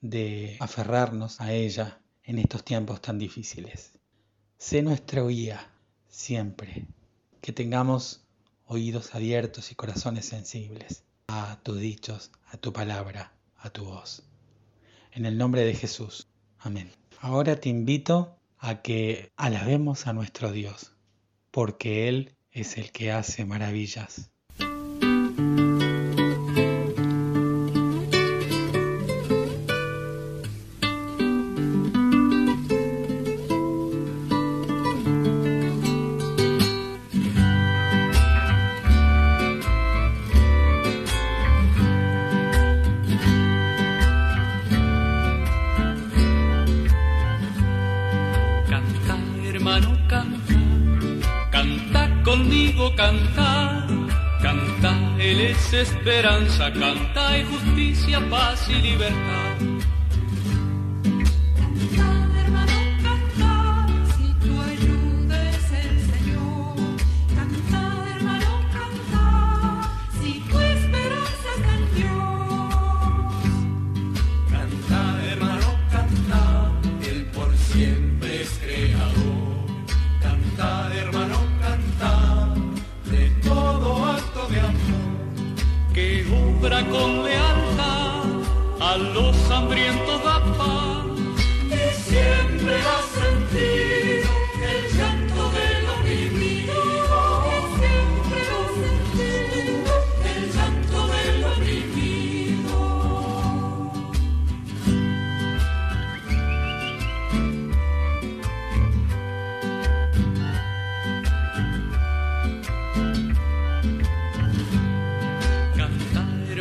de aferrarnos a ella en estos tiempos tan difíciles. Sé nuestra guía siempre, que tengamos oídos abiertos y corazones sensibles a tus dichos, a tu palabra, a tu voz. En el nombre de Jesús. Amén. Ahora te invito a que alabemos a nuestro Dios, porque Él es el que hace maravillas. Conmigo canta, canta, Él es esperanza, canta y justicia, paz y libertad.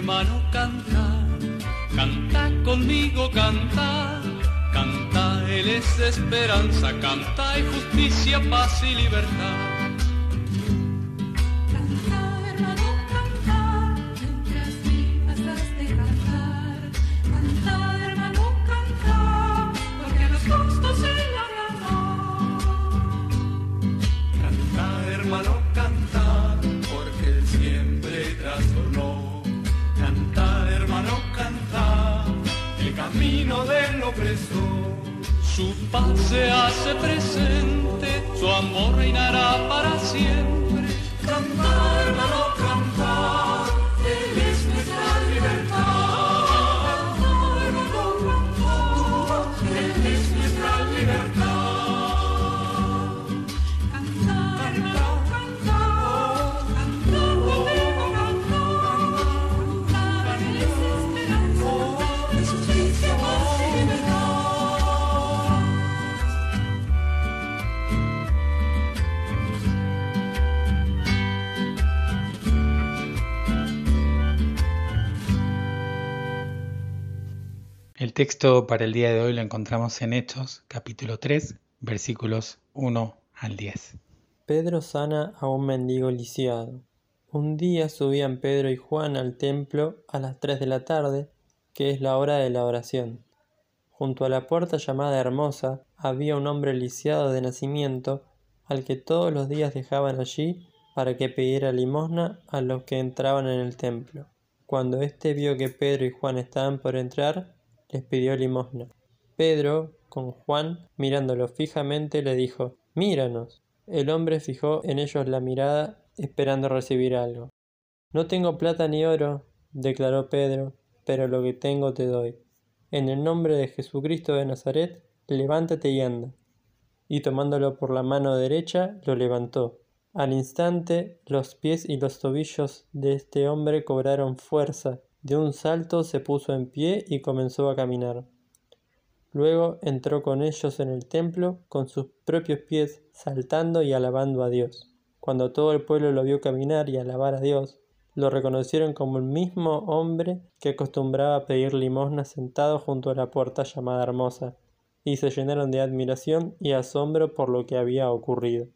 Hermano, canta, canta conmigo, canta, canta, Él es esperanza, canta y justicia, paz y libertad. Su paz se hace presente, su amor reinará para siempre. Texto para el día de hoy lo encontramos en Hechos, capítulo 3, versículos 1 al 10. Pedro sana a un mendigo lisiado. Un día subían Pedro y Juan al templo a las tres de la tarde, que es la hora de la oración. Junto a la puerta llamada Hermosa había un hombre lisiado de nacimiento, al que todos los días dejaban allí para que pidiera limosna a los que entraban en el templo. Cuando éste vio que Pedro y Juan estaban por entrar, les pidió limosna. Pedro, con Juan, mirándolo fijamente, le dijo, Míranos. El hombre fijó en ellos la mirada, esperando recibir algo. No tengo plata ni oro, declaró Pedro, pero lo que tengo te doy. En el nombre de Jesucristo de Nazaret, levántate y anda. Y tomándolo por la mano derecha, lo levantó. Al instante, los pies y los tobillos de este hombre cobraron fuerza, de un salto se puso en pie y comenzó a caminar. Luego entró con ellos en el templo con sus propios pies, saltando y alabando a Dios. Cuando todo el pueblo lo vio caminar y alabar a Dios, lo reconocieron como el mismo hombre que acostumbraba a pedir limosna sentado junto a la puerta llamada Hermosa, y se llenaron de admiración y asombro por lo que había ocurrido.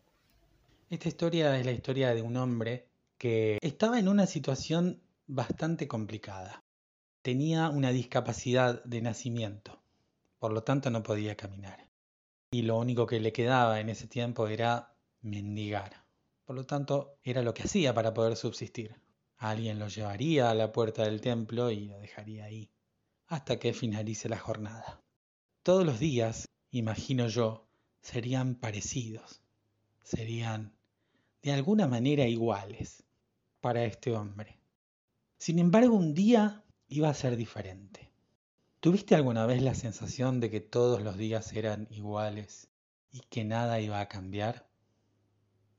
Esta historia es la historia de un hombre que estaba en una situación bastante complicada. Tenía una discapacidad de nacimiento, por lo tanto no podía caminar. Y lo único que le quedaba en ese tiempo era mendigar. Por lo tanto, era lo que hacía para poder subsistir. Alguien lo llevaría a la puerta del templo y lo dejaría ahí, hasta que finalice la jornada. Todos los días, imagino yo, serían parecidos, serían de alguna manera iguales para este hombre. Sin embargo, un día iba a ser diferente. ¿Tuviste alguna vez la sensación de que todos los días eran iguales y que nada iba a cambiar?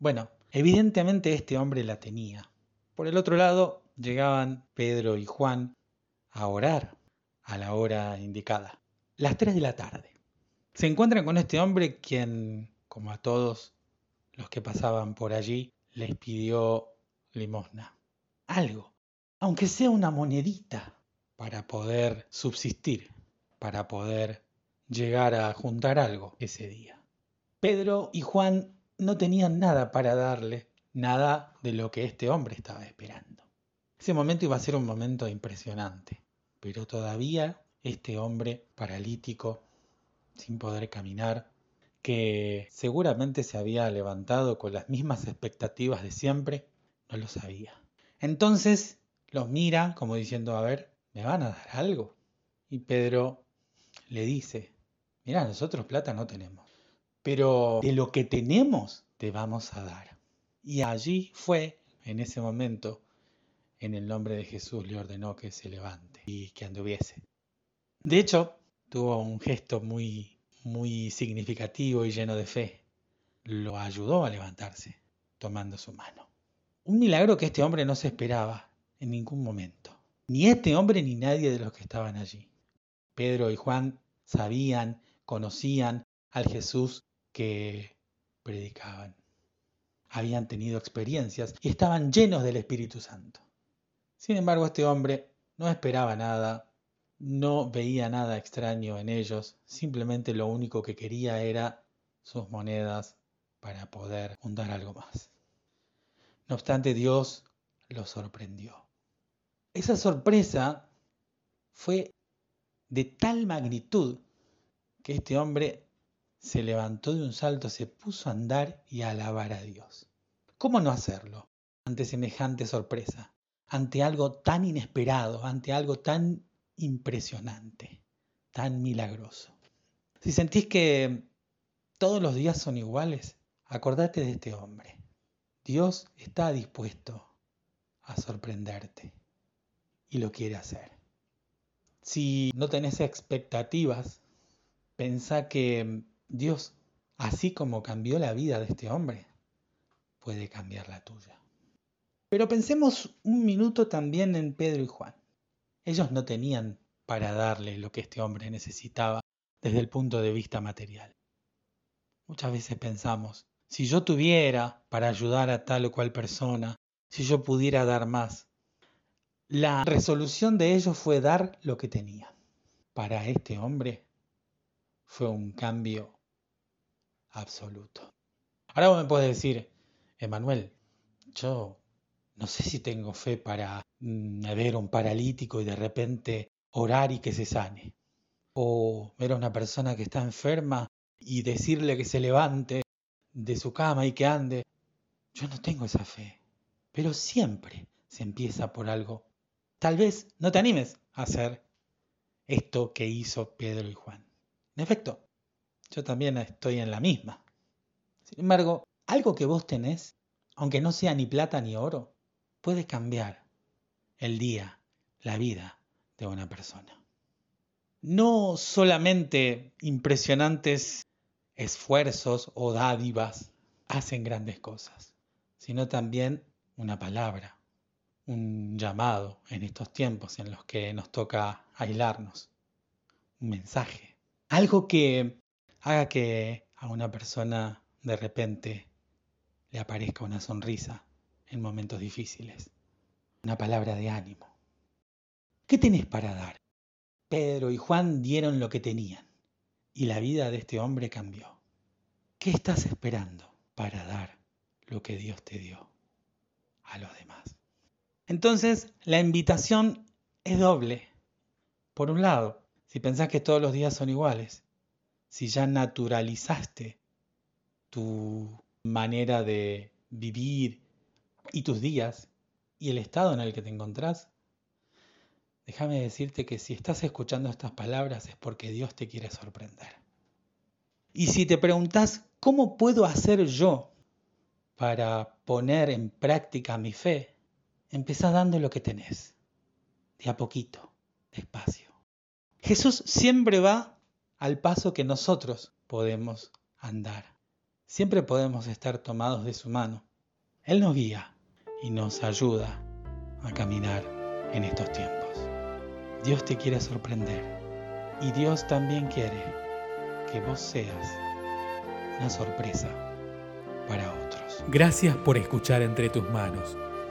Bueno, evidentemente este hombre la tenía. Por el otro lado, llegaban Pedro y Juan a orar a la hora indicada, las 3 de la tarde. Se encuentran con este hombre quien, como a todos los que pasaban por allí, les pidió limosna. Algo, aunque sea una monedita, para poder subsistir, para poder llegar a juntar algo ese día. Pedro y Juan no tenían nada para darle, nada de lo que este hombre estaba esperando. Ese momento iba a ser un momento impresionante, pero todavía este hombre paralítico, sin poder caminar, que seguramente se había levantado con las mismas expectativas de siempre, no lo sabía. Entonces los mira como diciendo, a ver, ¿me van a dar algo? Y Pedro le dice, mira, nosotros plata no tenemos, pero de lo que tenemos te vamos a dar. Y allí fue, en ese momento, en el nombre de Jesús le ordenó que se levante y que anduviese. De hecho, tuvo un gesto muy muy significativo y lleno de fe, lo ayudó a levantarse, tomando su mano. Un milagro que este hombre no se esperaba en ningún momento. Ni este hombre ni nadie de los que estaban allí. Pedro y Juan sabían, conocían al Jesús que predicaban. Habían tenido experiencias y estaban llenos del Espíritu Santo. Sin embargo, este hombre no esperaba nada no veía nada extraño en ellos, simplemente lo único que quería era sus monedas para poder juntar algo más. No obstante, Dios lo sorprendió. Esa sorpresa fue de tal magnitud que este hombre se levantó de un salto, se puso a andar y a alabar a Dios. ¿Cómo no hacerlo ante semejante sorpresa? Ante algo tan inesperado, ante algo tan impresionante, tan milagroso. Si sentís que todos los días son iguales, acordate de este hombre. Dios está dispuesto a sorprenderte y lo quiere hacer. Si no tenés expectativas, pensá que Dios, así como cambió la vida de este hombre, puede cambiar la tuya. Pero pensemos un minuto también en Pedro y Juan. Ellos no tenían para darle lo que este hombre necesitaba desde el punto de vista material. Muchas veces pensamos, si yo tuviera para ayudar a tal o cual persona, si yo pudiera dar más. La resolución de ellos fue dar lo que tenían. Para este hombre fue un cambio absoluto. Ahora vos me puedes decir, Emanuel, yo no sé si tengo fe para mm, ver a un paralítico y de repente orar y que se sane. O ver a una persona que está enferma y decirle que se levante de su cama y que ande. Yo no tengo esa fe. Pero siempre se empieza por algo. Tal vez no te animes a hacer esto que hizo Pedro y Juan. En efecto, yo también estoy en la misma. Sin embargo, algo que vos tenés, aunque no sea ni plata ni oro, puede cambiar el día, la vida de una persona. No solamente impresionantes esfuerzos o dádivas hacen grandes cosas, sino también una palabra, un llamado en estos tiempos en los que nos toca aislarnos, un mensaje, algo que haga que a una persona de repente le aparezca una sonrisa en momentos difíciles. Una palabra de ánimo. ¿Qué tenés para dar? Pedro y Juan dieron lo que tenían. y la vida de este hombre cambió. ¿Qué estás esperando para dar lo que Dios te dio a los demás? Entonces, la invitación es doble. Por un lado, si pensás que todos los días son iguales, si ya naturalizaste tu manera de vivir y tus días y el estado en el que te encontrás, déjame decirte que si estás escuchando estas palabras es porque Dios te quiere sorprender. Y si te preguntas, ¿cómo puedo hacer yo para poner en práctica mi fe? Empezá dando lo que tenés, de a poquito, despacio. Jesús siempre va al paso que nosotros podemos andar. Siempre podemos estar tomados de su mano. Él nos guía y nos ayuda a caminar en estos tiempos. Dios te quiere sorprender y Dios también quiere que vos seas una sorpresa para otros. Gracias por escuchar Entre tus manos,